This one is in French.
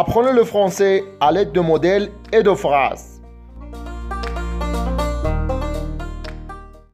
Apprenez le français à l'aide de modèles et de phrases.